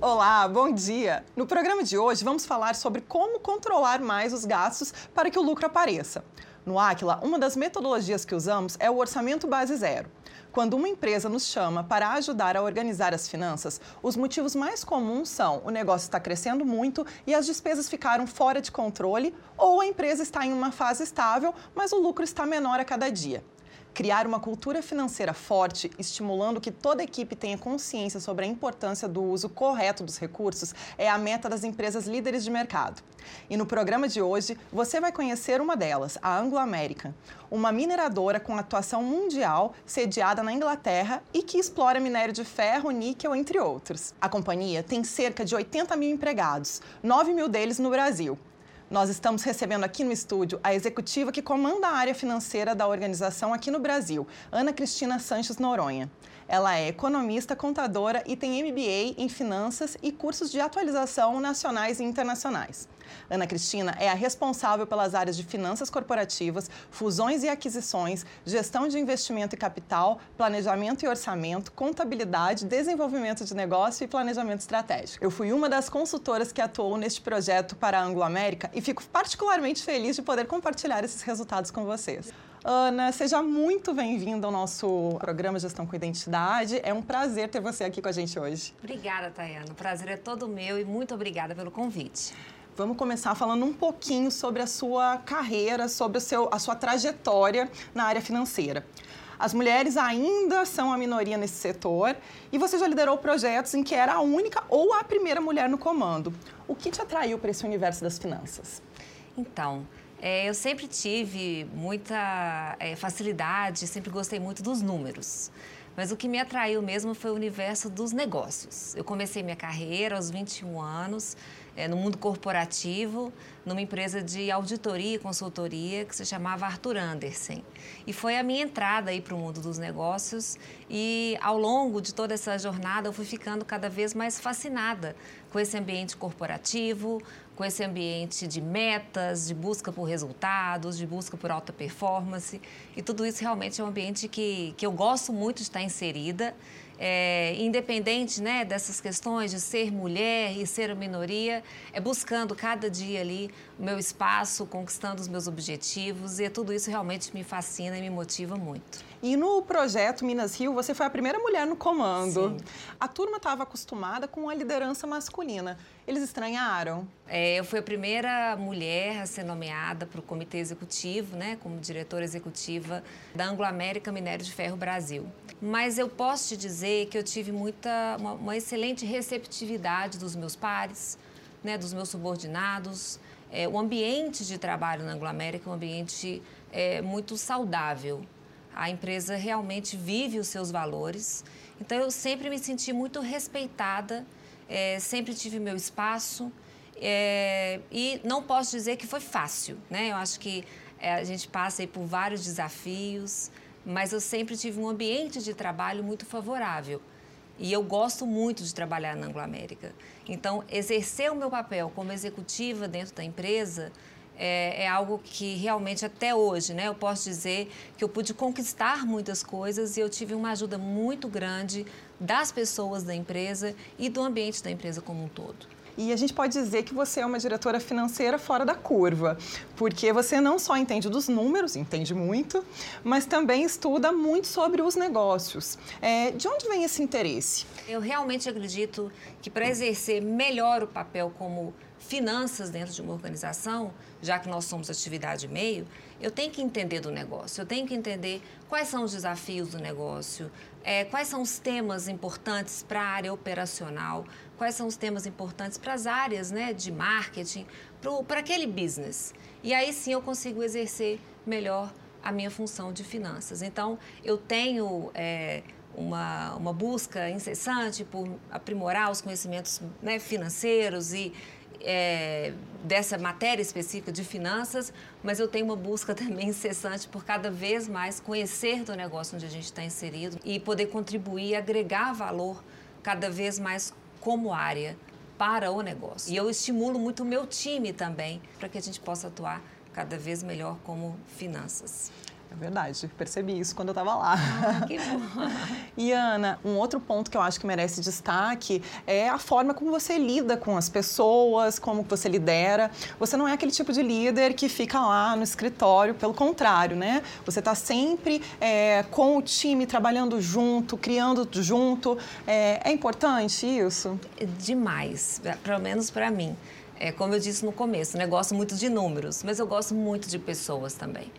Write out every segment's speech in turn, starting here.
Olá, bom dia! No programa de hoje vamos falar sobre como controlar mais os gastos para que o lucro apareça. No Aquila, uma das metodologias que usamos é o orçamento base zero. Quando uma empresa nos chama para ajudar a organizar as finanças, os motivos mais comuns são o negócio está crescendo muito e as despesas ficaram fora de controle, ou a empresa está em uma fase estável, mas o lucro está menor a cada dia. Criar uma cultura financeira forte, estimulando que toda equipe tenha consciência sobre a importância do uso correto dos recursos, é a meta das empresas líderes de mercado. E no programa de hoje, você vai conhecer uma delas, a Anglo American, uma mineradora com atuação mundial, sediada na Inglaterra e que explora minério de ferro, níquel, entre outros. A companhia tem cerca de 80 mil empregados, 9 mil deles no Brasil. Nós estamos recebendo aqui no estúdio a executiva que comanda a área financeira da organização aqui no Brasil, Ana Cristina Sanches Noronha. Ela é economista, contadora e tem MBA em finanças e cursos de atualização nacionais e internacionais. Ana Cristina é a responsável pelas áreas de finanças corporativas, fusões e aquisições, gestão de investimento e capital, planejamento e orçamento, contabilidade, desenvolvimento de negócio e planejamento estratégico. Eu fui uma das consultoras que atuou neste projeto para a Anglo América e fico particularmente feliz de poder compartilhar esses resultados com vocês. Ana, seja muito bem-vinda ao nosso programa Gestão com Identidade. É um prazer ter você aqui com a gente hoje. Obrigada, Tayana. O prazer é todo meu e muito obrigada pelo convite. Vamos começar falando um pouquinho sobre a sua carreira, sobre seu, a sua trajetória na área financeira. As mulheres ainda são a minoria nesse setor e você já liderou projetos em que era a única ou a primeira mulher no comando. O que te atraiu para esse universo das finanças? Então, é, eu sempre tive muita é, facilidade, sempre gostei muito dos números. Mas o que me atraiu mesmo foi o universo dos negócios. Eu comecei minha carreira aos 21 anos, é, no mundo corporativo, numa empresa de auditoria e consultoria que se chamava Arthur Andersen. E foi a minha entrada aí para o mundo dos negócios e ao longo de toda essa jornada eu fui ficando cada vez mais fascinada com esse ambiente corporativo, com esse ambiente de metas, de busca por resultados, de busca por alta performance. E tudo isso realmente é um ambiente que, que eu gosto muito de estar inserida é, independente né, dessas questões de ser mulher e ser minoria, é buscando cada dia ali o meu espaço, conquistando os meus objetivos e tudo isso realmente me fascina e me motiva muito. E no projeto Minas Rio, você foi a primeira mulher no comando. Sim. A turma estava acostumada com a liderança masculina. Eles estranharam? É, eu fui a primeira mulher a ser nomeada para o comitê executivo, né, como diretora executiva da Anglo América Minério de Ferro Brasil. Mas eu posso te dizer que eu tive muita, uma, uma excelente receptividade dos meus pares, né, dos meus subordinados. É, o ambiente de trabalho na Anglo América é um ambiente é, muito saudável a empresa realmente vive os seus valores. Então, eu sempre me senti muito respeitada, é, sempre tive meu espaço. É, e não posso dizer que foi fácil, né? Eu acho que é, a gente passa por vários desafios, mas eu sempre tive um ambiente de trabalho muito favorável. E eu gosto muito de trabalhar na Anglo América. Então, exercer o meu papel como executiva dentro da empresa é, é, algo que realmente até hoje, né, eu posso dizer que eu pude conquistar muitas coisas e eu tive uma ajuda muito grande das pessoas da empresa e do ambiente da empresa como um todo. E a gente pode dizer que você é uma diretora financeira fora da curva, porque você não só entende dos números, entende muito, mas também estuda muito sobre os negócios. É, de onde vem esse interesse? Eu realmente acredito que para exercer melhor o papel como finanças dentro de uma organização, já que nós somos atividade meio, eu tenho que entender do negócio, eu tenho que entender quais são os desafios do negócio, é, quais são os temas importantes para a área operacional, quais são os temas importantes para as áreas né, de marketing, para aquele business. E aí sim eu consigo exercer melhor a minha função de finanças. Então, eu tenho. É, uma, uma busca incessante por aprimorar os conhecimentos né, financeiros e é, dessa matéria específica de finanças, mas eu tenho uma busca também incessante por cada vez mais conhecer do negócio onde a gente está inserido e poder contribuir, agregar valor cada vez mais como área para o negócio. E eu estimulo muito o meu time também para que a gente possa atuar cada vez melhor como finanças. É verdade, percebi isso quando eu estava lá. Ah, que bom. e Ana, um outro ponto que eu acho que merece destaque é a forma como você lida com as pessoas, como você lidera. Você não é aquele tipo de líder que fica lá no escritório, pelo contrário, né? Você está sempre é, com o time trabalhando junto, criando junto. É, é importante isso? Demais, pelo menos para mim. É, como eu disse no começo, né? gosto muito de números, mas eu gosto muito de pessoas também.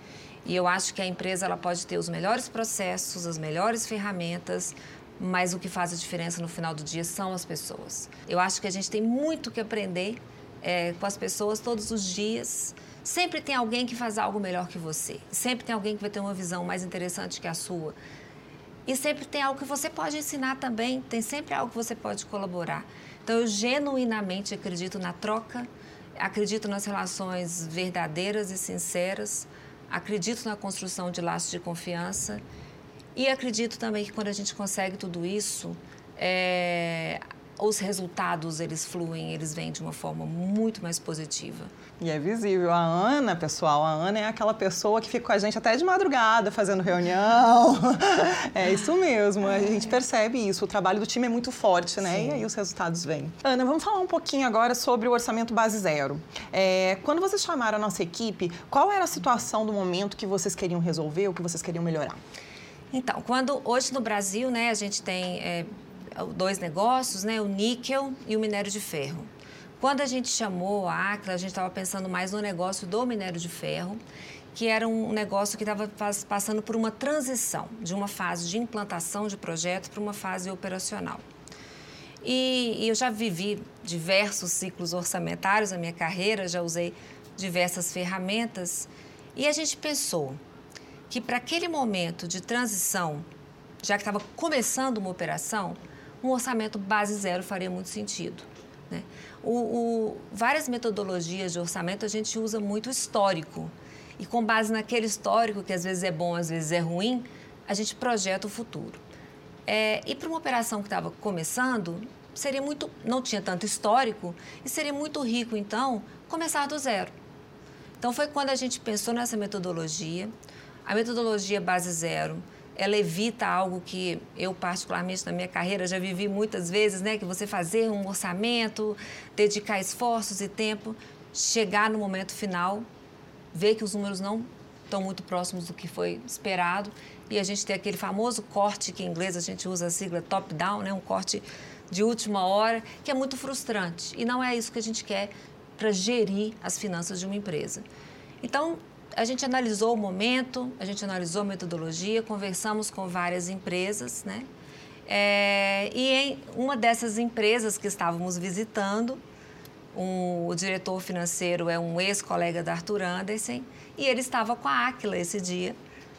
E eu acho que a empresa ela pode ter os melhores processos, as melhores ferramentas, mas o que faz a diferença no final do dia são as pessoas. Eu acho que a gente tem muito que aprender é, com as pessoas todos os dias. Sempre tem alguém que faz algo melhor que você. Sempre tem alguém que vai ter uma visão mais interessante que a sua. E sempre tem algo que você pode ensinar também. Tem sempre algo que você pode colaborar. Então, eu genuinamente acredito na troca, acredito nas relações verdadeiras e sinceras acredito na construção de laços de confiança e acredito também que quando a gente consegue tudo isso, é, os resultados eles fluem, eles vêm de uma forma muito mais positiva. E é visível. A Ana, pessoal, a Ana é aquela pessoa que fica com a gente até de madrugada fazendo reunião. é isso mesmo, a gente percebe isso. O trabalho do time é muito forte, né? Sim. E aí os resultados vêm. Ana, vamos falar um pouquinho agora sobre o orçamento base zero. É, quando vocês chamaram a nossa equipe, qual era a situação do momento que vocês queriam resolver, o que vocês queriam melhorar? Então, quando hoje no Brasil, né, a gente tem é, dois negócios, né, o níquel e o minério de ferro. Quando a gente chamou a Acla, a gente estava pensando mais no negócio do minério de ferro, que era um negócio que estava passando por uma transição de uma fase de implantação de projeto para uma fase operacional. E, e eu já vivi diversos ciclos orçamentários na minha carreira, já usei diversas ferramentas e a gente pensou que para aquele momento de transição, já que estava começando uma operação, um orçamento base zero faria muito sentido. Né? O, o, várias metodologias de orçamento a gente usa muito histórico. E com base naquele histórico, que às vezes é bom, às vezes é ruim, a gente projeta o futuro. É, e para uma operação que estava começando, seria muito, não tinha tanto histórico e seria muito rico, então, começar do zero. Então foi quando a gente pensou nessa metodologia, a metodologia base zero ela evita algo que eu, particularmente na minha carreira, já vivi muitas vezes, né? Que você fazer um orçamento, dedicar esforços e tempo, chegar no momento final, ver que os números não estão muito próximos do que foi esperado e a gente tem aquele famoso corte que em inglês a gente usa a sigla top-down, né? Um corte de última hora, que é muito frustrante. E não é isso que a gente quer para gerir as finanças de uma empresa. Então, a gente analisou o momento, a gente analisou a metodologia, conversamos com várias empresas, né? É, e em uma dessas empresas que estávamos visitando, um, o diretor financeiro é um ex-colega da Arthur Anderson e ele estava com a Aquila esse dia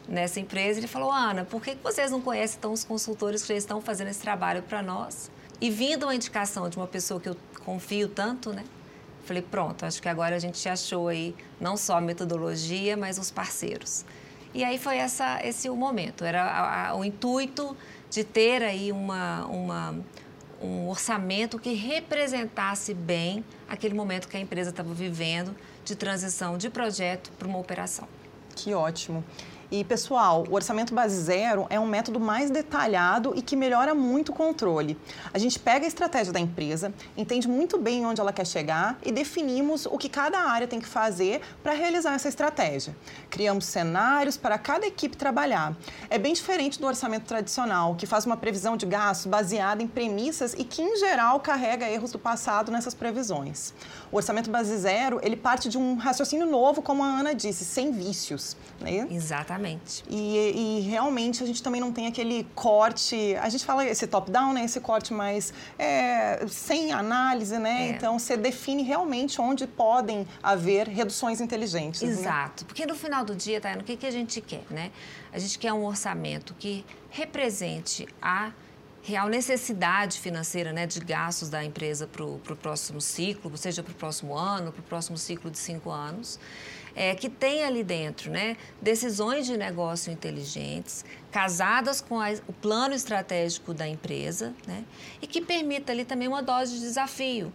nessa empresa. Ele falou: Ana, por que vocês não conhecem então os consultores que já estão fazendo esse trabalho para nós? E vindo uma indicação de uma pessoa que eu confio tanto, né? Falei, pronto, acho que agora a gente achou aí não só a metodologia, mas os parceiros. E aí foi essa, esse o momento, era a, a, o intuito de ter aí uma, uma, um orçamento que representasse bem aquele momento que a empresa estava vivendo de transição de projeto para uma operação. Que ótimo. E, pessoal, o orçamento base zero é um método mais detalhado e que melhora muito o controle. A gente pega a estratégia da empresa, entende muito bem onde ela quer chegar e definimos o que cada área tem que fazer para realizar essa estratégia. Criamos cenários para cada equipe trabalhar. É bem diferente do orçamento tradicional, que faz uma previsão de gastos baseada em premissas e que, em geral, carrega erros do passado nessas previsões. O orçamento base zero, ele parte de um raciocínio novo, como a Ana disse, sem vícios. Né? Exatamente. E, e realmente a gente também não tem aquele corte, a gente fala esse top-down, né? Esse corte mais é, sem análise, né? É. Então você define realmente onde podem haver reduções inteligentes. Né? Exato. Né? Porque no final do dia, Tayana, o que, que a gente quer, né? A gente quer um orçamento que represente a real necessidade financeira né, de gastos da empresa para o próximo ciclo, seja para o próximo ano, para o próximo ciclo de cinco anos, é, que tem ali dentro né, decisões de negócio inteligentes, casadas com a, o plano estratégico da empresa né, e que permita ali também uma dose de desafio.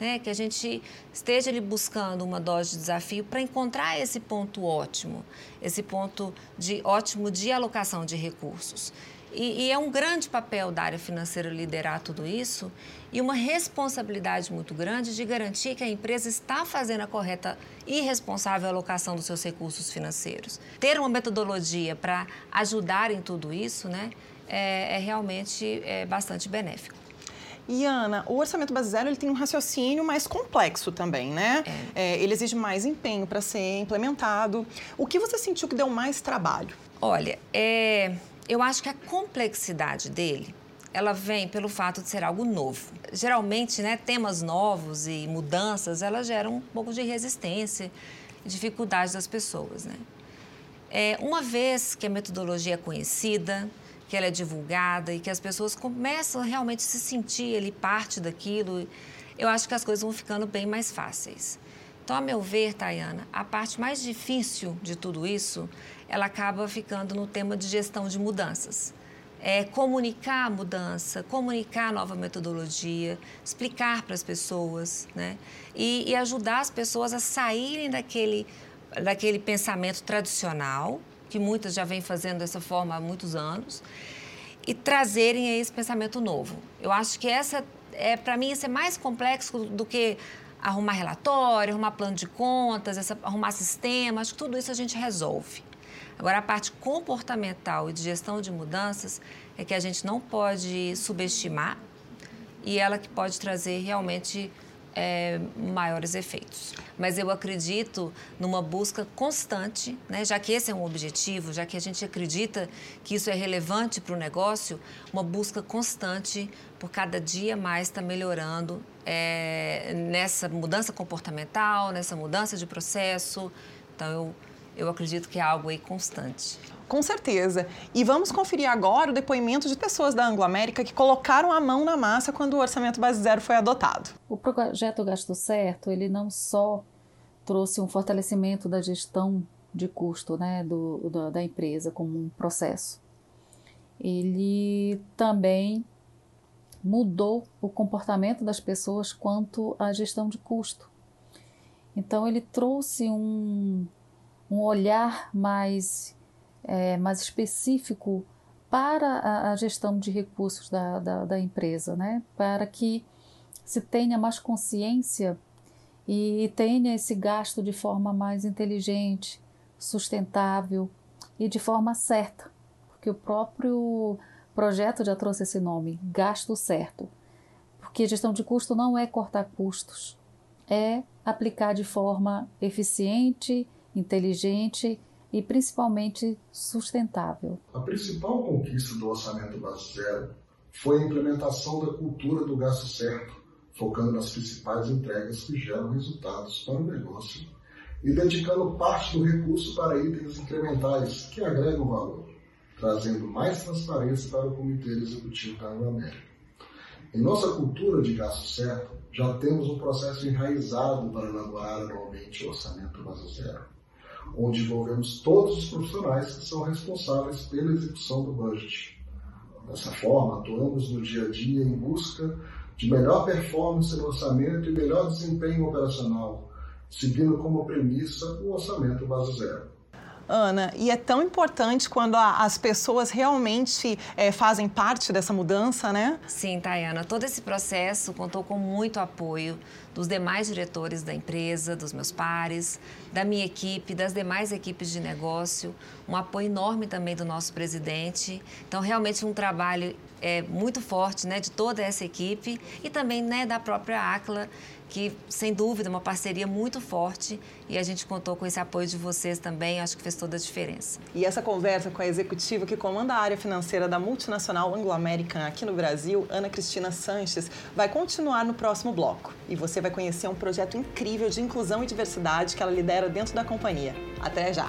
né? que a gente esteja ali buscando uma dose de desafio para encontrar esse ponto ótimo, esse ponto de ótimo de alocação de recursos. E, e, é um grande papel da área financeira liderar tudo isso e uma responsabilidade muito grande de garantir que a empresa está fazendo a correta e responsável alocação dos seus recursos financeiros. Ter uma metodologia para ajudar em tudo isso né, é, é realmente é, bastante benéfico. E Ana, o orçamento base zero ele tem um raciocínio mais complexo também, né? É. É, ele exige mais empenho para ser implementado. O que você sentiu que deu mais trabalho? Olha, é, eu acho que a complexidade dele ela vem pelo fato de ser algo novo. Geralmente, né, temas novos e mudanças, elas geram um pouco de resistência e dificuldade das pessoas, né? É, uma vez que a metodologia é conhecida, que ela é divulgada e que as pessoas começam a realmente se sentir ali parte daquilo, eu acho que as coisas vão ficando bem mais fáceis. Então, a meu ver, Tayana, a parte mais difícil de tudo isso, ela acaba ficando no tema de gestão de mudanças. É comunicar a mudança, comunicar a nova metodologia, explicar para as pessoas, né? E, e ajudar as pessoas a saírem daquele, daquele pensamento tradicional, que muitas já vêm fazendo dessa forma há muitos anos, e trazerem esse pensamento novo. Eu acho que essa, é para mim, isso é mais complexo do que arrumar relatório, arrumar plano de contas, essa, arrumar sistema, acho que tudo isso a gente resolve. Agora, a parte comportamental e de gestão de mudanças é que a gente não pode subestimar e ela que pode trazer realmente é, maiores efeitos. Mas eu acredito numa busca constante, né, já que esse é um objetivo, já que a gente acredita que isso é relevante para o negócio, uma busca constante por cada dia mais estar tá melhorando é, nessa mudança comportamental, nessa mudança de processo. Então, eu, eu acredito que é algo aí constante. Com certeza. E vamos conferir agora o depoimento de pessoas da Anglo-América que colocaram a mão na massa quando o orçamento base zero foi adotado. O projeto Gasto Certo, ele não só trouxe um fortalecimento da gestão de custo né, do, da, da empresa como um processo, ele também mudou o comportamento das pessoas quanto à gestão de custo. Então, ele trouxe um, um olhar mais é, mais específico para a, a gestão de recursos da, da, da, empresa, né? para que se tenha mais consciência e tenha esse gasto de forma mais inteligente, sustentável e de forma certa, porque o próprio projeto já trouxe esse nome, gasto certo. Porque gestão de custo não é cortar custos, é aplicar de forma eficiente, inteligente e principalmente sustentável. A principal conquista do orçamento base zero foi a implementação da cultura do gasto certo, focando nas principais entregas que geram resultados para o negócio e dedicando parte do recurso para itens incrementais que agregam valor, trazendo mais transparência para o Comitê Executivo da Anglo-América. Em nossa cultura de gasto certo, já temos um processo enraizado para elaborar anualmente o orçamento base zero onde envolvemos todos os profissionais que são responsáveis pela execução do budget. Dessa forma, atuamos no dia a dia em busca de melhor performance no orçamento e melhor desempenho operacional, seguindo como premissa o orçamento base zero. Ana, e é tão importante quando a, as pessoas realmente é, fazem parte dessa mudança, né? Sim, Tayana. Todo esse processo contou com muito apoio dos demais diretores da empresa, dos meus pares, da minha equipe, das demais equipes de negócio, um apoio enorme também do nosso presidente. Então, realmente um trabalho é, muito forte né, de toda essa equipe e também né, da própria ACLA, que sem dúvida é uma parceria muito forte e a gente contou com esse apoio de vocês também, acho que fez toda a diferença. E essa conversa com a executiva que comanda a área financeira da multinacional Anglo-American aqui no Brasil, Ana Cristina Sanches, vai continuar no próximo bloco. E você vai conhecer um projeto incrível de inclusão e diversidade que ela lidera dentro da companhia. Até já!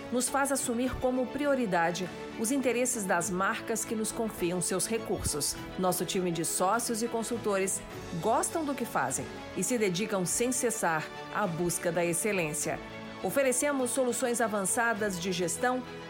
nos faz assumir como prioridade os interesses das marcas que nos confiam seus recursos. Nosso time de sócios e consultores gostam do que fazem e se dedicam sem cessar à busca da excelência. Oferecemos soluções avançadas de gestão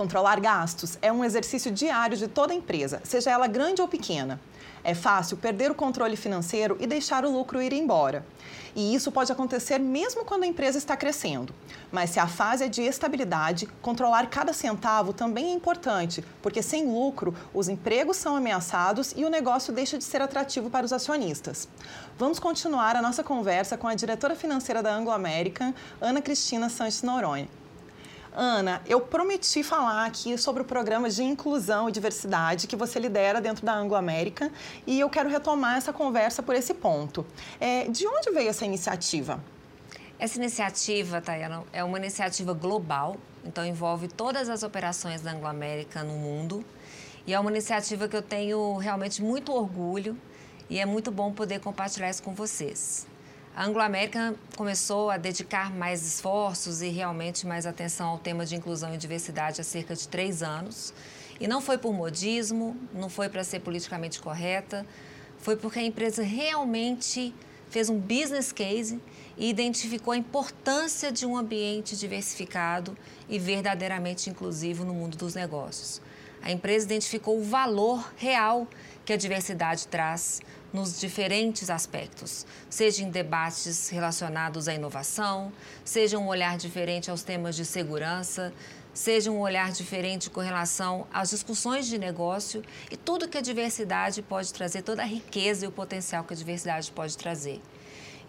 Controlar gastos é um exercício diário de toda empresa, seja ela grande ou pequena. É fácil perder o controle financeiro e deixar o lucro ir embora. E isso pode acontecer mesmo quando a empresa está crescendo. Mas se a fase é de estabilidade, controlar cada centavo também é importante, porque sem lucro, os empregos são ameaçados e o negócio deixa de ser atrativo para os acionistas. Vamos continuar a nossa conversa com a diretora financeira da Anglo American, Ana Cristina Sanches Noronha. Ana, eu prometi falar aqui sobre o programa de inclusão e diversidade que você lidera dentro da Anglo América e eu quero retomar essa conversa por esse ponto. É, de onde veio essa iniciativa? Essa iniciativa, Tayana, é uma iniciativa global, então envolve todas as operações da Anglo América no mundo. E é uma iniciativa que eu tenho realmente muito orgulho e é muito bom poder compartilhar isso com vocês. A Anglo-América começou a dedicar mais esforços e realmente mais atenção ao tema de inclusão e diversidade há cerca de três anos. E não foi por modismo, não foi para ser politicamente correta, foi porque a empresa realmente fez um business case e identificou a importância de um ambiente diversificado e verdadeiramente inclusivo no mundo dos negócios. A empresa identificou o valor real que a diversidade traz nos diferentes aspectos, seja em debates relacionados à inovação, seja um olhar diferente aos temas de segurança, seja um olhar diferente com relação às discussões de negócio e tudo que a diversidade pode trazer, toda a riqueza e o potencial que a diversidade pode trazer.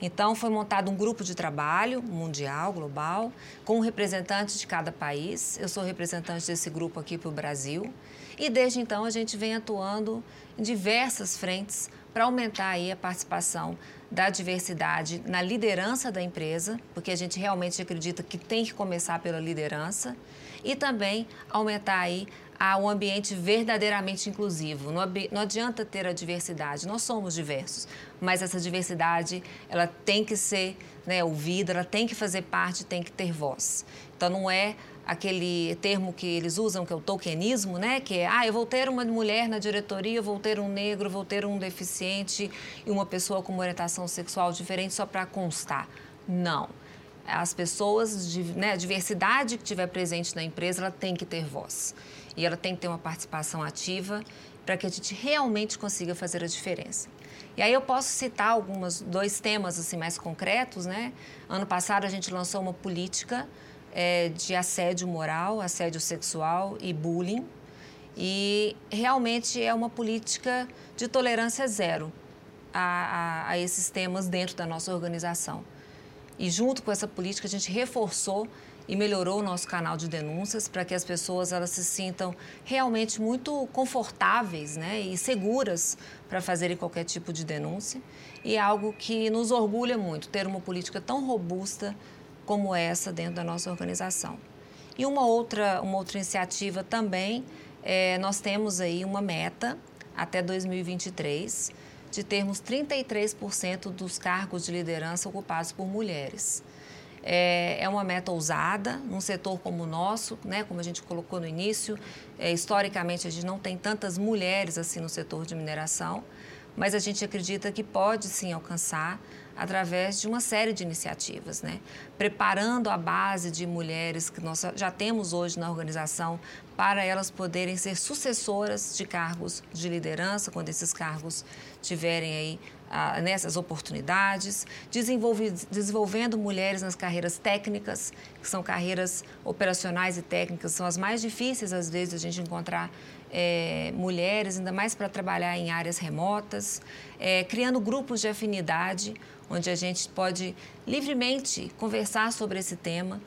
Então, foi montado um grupo de trabalho mundial, global, com representantes de cada país. Eu sou representante desse grupo aqui para o Brasil. E desde então, a gente vem atuando em diversas frentes para aumentar aí a participação da diversidade na liderança da empresa, porque a gente realmente acredita que tem que começar pela liderança, e também aumentar aí a um ambiente verdadeiramente inclusivo. Não, adianta ter a diversidade, nós somos diversos, mas essa diversidade ela tem que ser né, ouvida, ela tem que fazer parte, tem que ter voz. Então não é aquele termo que eles usam, que é o tokenismo, né? Que é, ah, eu vou ter uma mulher na diretoria, vou ter um negro, vou ter um deficiente e uma pessoa com uma orientação sexual diferente só para constar. Não. As pessoas, né, a diversidade que tiver presente na empresa, ela tem que ter voz. E ela tem que ter uma participação ativa para que a gente realmente consiga fazer a diferença. E aí eu posso citar alguns dois temas assim mais concretos, né? Ano passado a gente lançou uma política é, de assédio moral, assédio sexual e bullying. E realmente é uma política de tolerância zero a, a, a esses temas dentro da nossa organização. E junto com essa política, a gente reforçou e melhorou o nosso canal de denúncias para que as pessoas elas se sintam realmente muito confortáveis né, e seguras para fazerem qualquer tipo de denúncia. E é algo que nos orgulha muito ter uma política tão robusta como essa dentro da nossa organização. E uma outra, uma outra iniciativa também, é, nós temos aí uma meta até 2023 de termos 33% dos cargos de liderança ocupados por mulheres. É, é, uma meta ousada num setor como o nosso, né, como a gente colocou no início. É, historicamente, a gente não tem tantas mulheres assim no setor de mineração, mas a gente acredita que pode sim alcançar através de uma série de iniciativas, né? preparando a base de mulheres que nós já temos hoje na organização para elas poderem ser sucessoras de cargos de liderança, quando esses cargos tiverem aí ah, nessas oportunidades, desenvolvendo mulheres nas carreiras técnicas, que são carreiras operacionais e técnicas, são as mais difíceis às vezes a gente encontrar é, mulheres, ainda mais para trabalhar em áreas remotas, é, criando grupos de afinidade, onde a gente pode livremente conversar sobre esse tema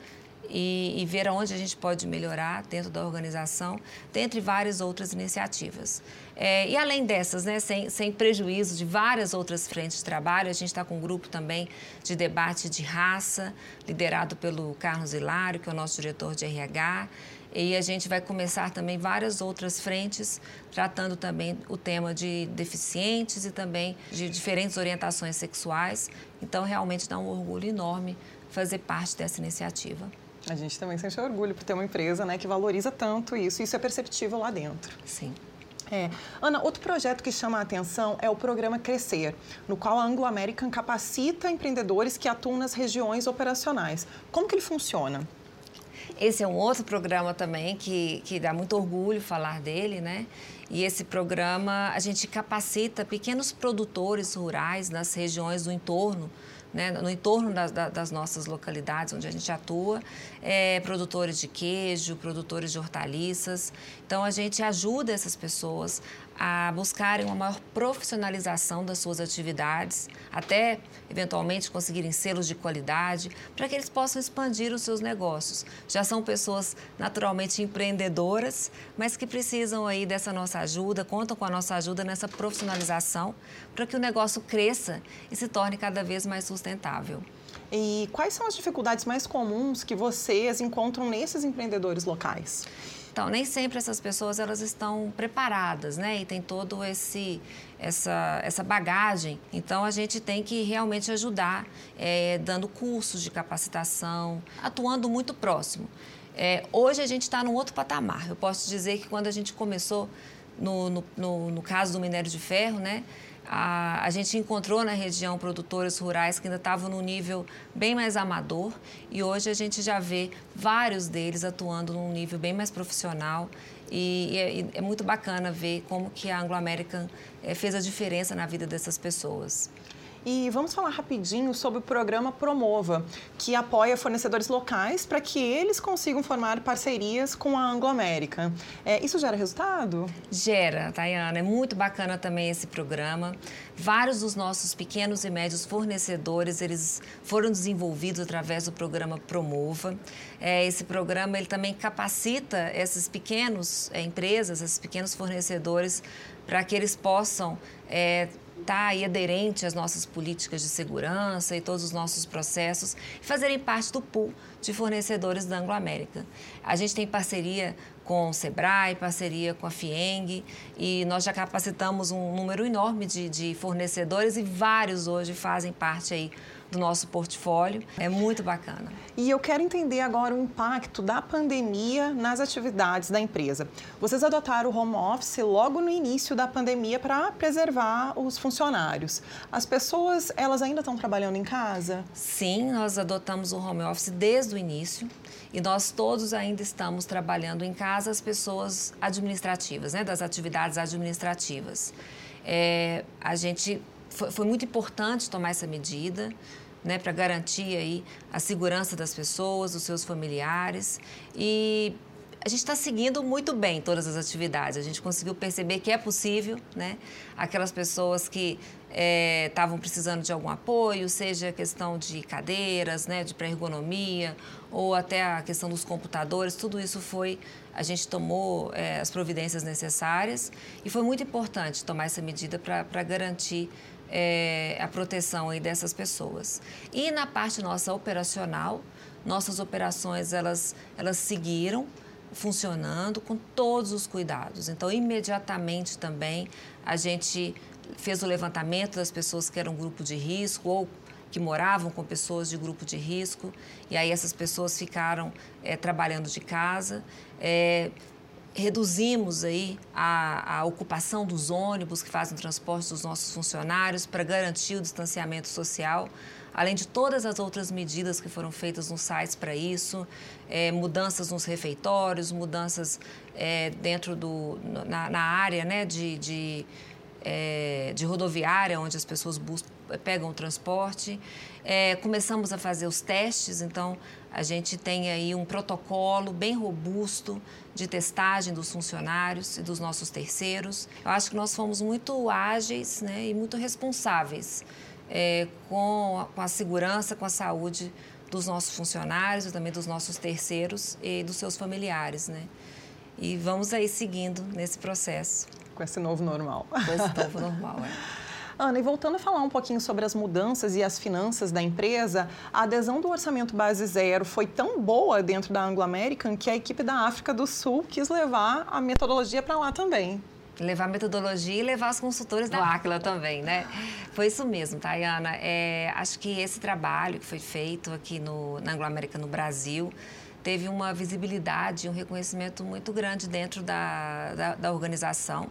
e, e, ver aonde a gente pode melhorar dentro da organização, dentre várias outras iniciativas. É, e além dessas, né, sem, sem prejuízo de várias outras frentes de trabalho, a gente está com um grupo também de debate de raça, liderado pelo Carlos Hilário, que é o nosso diretor de RH. E a gente vai começar também várias outras frentes, tratando também o tema de deficientes e também de diferentes orientações sexuais. Então, realmente dá um orgulho enorme fazer parte dessa iniciativa. A gente também sente orgulho por ter uma empresa né, que valoriza tanto isso. Isso é perceptível lá dentro. Sim. É. Ana, outro projeto que chama a atenção é o programa Crescer, no qual a Anglo American capacita empreendedores que atuam nas regiões operacionais. Como que ele funciona? Esse é um outro programa também que, que dá muito orgulho falar dele, né? E esse programa a gente capacita pequenos produtores rurais nas regiões do entorno né, no entorno das, das, nossas localidades onde a gente atua, é, produtores de queijo, produtores de hortaliças. Então, a gente ajuda essas pessoas a buscarem uma maior profissionalização das suas atividades, até eventualmente conseguirem selos de qualidade, para que eles possam expandir os seus negócios. Já são pessoas naturalmente empreendedoras, mas que precisam aí dessa nossa ajuda, contam com a nossa ajuda nessa profissionalização, para que o negócio cresça e se torne cada vez mais sustentável. E quais são as dificuldades mais comuns que vocês encontram nesses empreendedores locais? Então, nem sempre essas pessoas elas estão preparadas, né? E tem todo esse essa, essa bagagem. Então, a gente tem que realmente ajudar, é, dando cursos de capacitação, atuando muito próximo. É, hoje a gente está num outro patamar. Eu posso dizer que quando a gente começou, no, no, no, no caso do minério de ferro, né? A, a, gente encontrou na região produtores rurais que ainda estavam no nível bem mais amador e hoje a gente já vê vários deles atuando num nível bem mais profissional e, e é, é, muito bacana ver como que a Anglo American é, fez a diferença na vida dessas pessoas. E vamos falar rapidinho sobre o programa Promova, que apoia fornecedores locais para que eles consigam formar parcerias com a Anglo-América. É, isso gera resultado? Gera, Tayana. É muito bacana também esse programa. Vários dos nossos pequenos e médios fornecedores, eles foram desenvolvidos através do programa Promova. É, esse programa ele também capacita essas pequenas é, empresas, esses pequenos fornecedores, para que eles possam é, estar tá aderente às nossas políticas de segurança e todos os nossos processos e fazerem parte do pool de fornecedores da Anglo-América. A gente tem parceria com o Sebrae, parceria com a FIENG e nós já capacitamos um número enorme de, de fornecedores e vários hoje fazem parte aí do nosso portfólio. É muito bacana. E eu quero entender agora o impacto da pandemia nas atividades da empresa. Vocês adotaram o home office logo no início da pandemia para preservar os funcionários. As pessoas, elas ainda estão trabalhando em casa? Sim, nós adotamos o home office desde o início e nós todos ainda estamos trabalhando em casa as pessoas administrativas, né, das atividades administrativas. É, a gente foi, foi muito importante tomar essa medida né, para garantir aí a segurança das pessoas, dos seus familiares. E a gente está seguindo muito bem todas as atividades. A gente conseguiu perceber que é possível, né? Aquelas pessoas que estavam é, precisando de algum apoio, seja questão de cadeiras, né, de pré-ergonomia, ou até a questão dos computadores, tudo isso foi, a gente tomou é, as providências necessárias e foi muito importante tomar essa medida para garantir é, a proteção aí dessas pessoas. E na parte nossa operacional, nossas operações elas, elas seguiram funcionando com todos os cuidados. Então, imediatamente também a gente fez o levantamento das pessoas que eram grupo de risco ou que moravam com pessoas de grupo de risco, e aí essas pessoas ficaram é, trabalhando de casa. É, reduzimos aí a, a, ocupação dos ônibus que fazem o transporte dos nossos funcionários para garantir o distanciamento social, além de todas as outras medidas que foram feitas nos sites para isso, é, mudanças nos refeitórios, mudanças é, dentro do na, na área né, de, de é, de rodoviária, onde as pessoas pegam o transporte. É, começamos a fazer os testes, então a gente tem aí um protocolo bem robusto de testagem dos funcionários e dos nossos terceiros. Eu acho que nós fomos muito ágeis né, e muito responsáveis é, com, a, com a segurança, com a saúde dos nossos funcionários e também dos nossos terceiros e dos seus familiares, né? E vamos aí seguindo nesse processo. Com esse novo normal. Com esse novo normal, é. Ana, e voltando a falar um pouquinho sobre as mudanças e as finanças da empresa, a adesão do orçamento base zero foi tão boa dentro da Anglo American que a equipe da África do Sul quis levar a metodologia para lá também levar a metodologia e levar os consultores da Aquila também, né? Foi isso mesmo, Tayana. É, acho que esse trabalho que foi feito aqui no, na Anglo-América, no Brasil, teve uma visibilidade, um reconhecimento muito grande dentro da, da, da organização.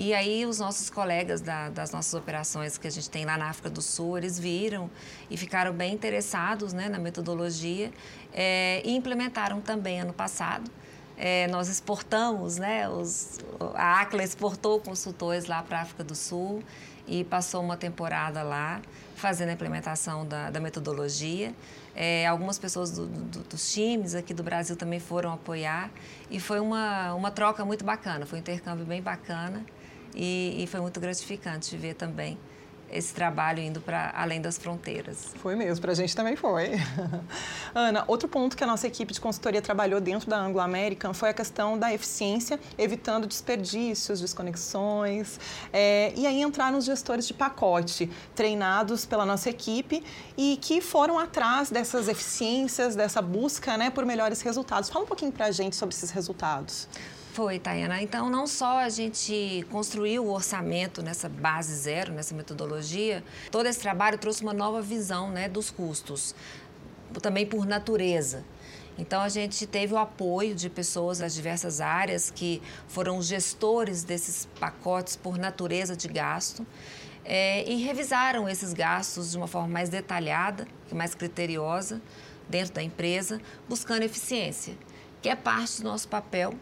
E aí os nossos colegas da, das nossas operações que a gente tem lá na África do Sul, eles viram e ficaram bem interessados né, na metodologia é, e implementaram também ano passado. É, nós exportamos, né, os, a ACLA exportou consultores lá para a África do Sul e passou uma temporada lá fazendo a implementação da, da metodologia. É, algumas pessoas do, do, dos times aqui do Brasil também foram apoiar e foi uma, uma troca muito bacana, foi um intercâmbio bem bacana e, e foi muito gratificante ver também esse trabalho indo para além das fronteiras. Foi mesmo, para a gente também foi. Ana, outro ponto que a nossa equipe de consultoria trabalhou dentro da Anglo American foi a questão da eficiência, evitando desperdícios, desconexões. É, e aí entraram os gestores de pacote, treinados pela nossa equipe e que foram atrás dessas eficiências, dessa busca né, por melhores resultados. Fala um pouquinho para a gente sobre esses resultados. Foi, Tayana. Então, não só a gente construiu o orçamento nessa base zero, nessa metodologia, todo esse trabalho trouxe uma nova visão né, dos custos, também por natureza. Então, a gente teve o apoio de pessoas das diversas áreas que foram gestores desses pacotes por natureza de gasto é, e revisaram esses gastos de uma forma mais detalhada e mais criteriosa dentro da empresa, buscando eficiência, que é parte do nosso papel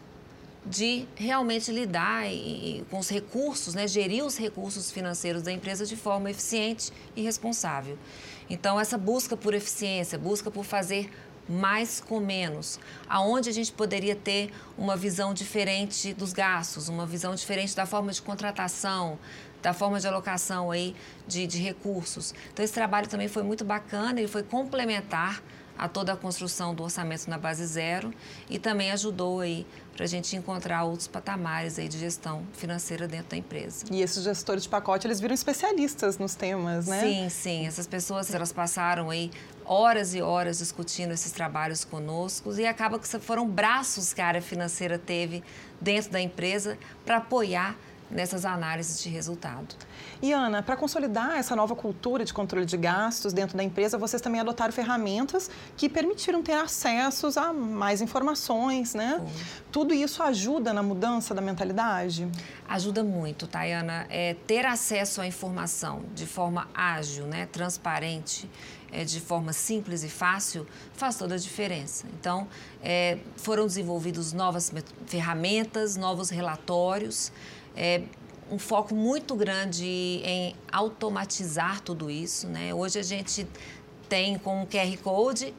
de realmente lidar e, com os recursos, né, gerir os recursos financeiros da empresa de forma eficiente e responsável. Então, essa busca por eficiência, busca por fazer mais com menos, aonde a gente poderia ter uma visão diferente dos gastos, uma visão diferente da forma de contratação, da forma de alocação aí de, de recursos. Então, esse trabalho também foi muito bacana, ele foi complementar a toda a construção do orçamento na base zero e também ajudou aí para a gente encontrar outros patamares aí de gestão financeira dentro da empresa. E esses gestores de pacote, eles viram especialistas nos temas, né? Sim, sim. Essas pessoas, elas passaram aí horas e horas discutindo esses trabalhos conosco e acaba que foram braços que a área financeira teve dentro da empresa para apoiar nessas análises de resultado. E Ana, para consolidar essa nova cultura de controle de gastos dentro da empresa, vocês também adotaram ferramentas que permitiram ter acessos a mais informações, né? Tudo isso ajuda na mudança da mentalidade? Ajuda muito, Tayana. É, ter acesso à informação de forma ágil, né, transparente, é, de forma simples e fácil, faz toda a diferença. Então, é, foram desenvolvidos novas ferramentas, novos relatórios é, um foco muito grande em automatizar tudo isso. Né? Hoje a gente tem com o QR Code,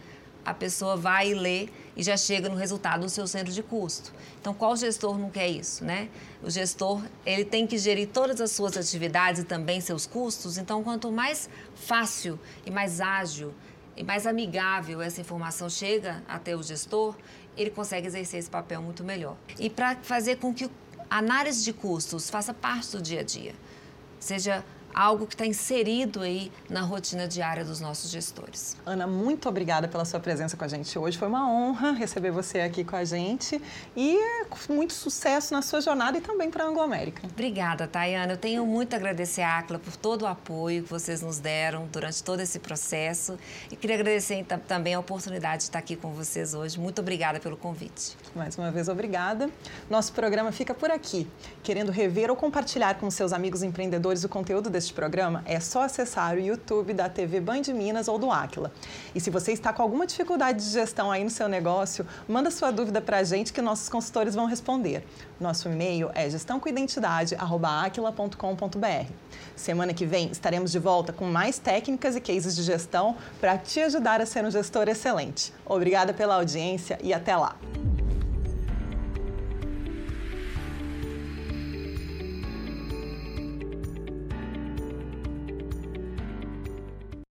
a pessoa vai e lê e já chega no resultado do seu centro de custo. Então, qual gestor não quer isso, né? O gestor, ele tem que gerir todas as suas atividades e também seus custos. Então, quanto mais fácil e mais ágil e mais amigável essa informação chega até o gestor, ele consegue exercer esse papel muito melhor. E para fazer com que análise de custos faça parte do dia a dia. Seja algo que está inserido aí na rotina diária dos nossos gestores. Ana, muito obrigada pela sua presença com a gente hoje. Foi uma honra receber você aqui com a gente e muito sucesso na sua jornada e também para a Anglo América. Obrigada, Tayana. Eu tenho muito a agradecer à ACLA por todo o apoio que vocês nos deram durante todo esse processo e queria agradecer também a oportunidade de estar aqui com vocês hoje. Muito obrigada pelo convite. Mais uma vez, obrigada. Nosso programa fica por aqui. Querendo rever ou compartilhar com seus amigos empreendedores o conteúdo deste deste programa, é só acessar o YouTube da TV Band Minas ou do Aquila. E se você está com alguma dificuldade de gestão aí no seu negócio, manda sua dúvida para a gente que nossos consultores vão responder. Nosso e-mail é gestãocoidentidade@aquila.com.br. Semana que vem estaremos de volta com mais técnicas e cases de gestão para te ajudar a ser um gestor excelente. Obrigada pela audiência e até lá.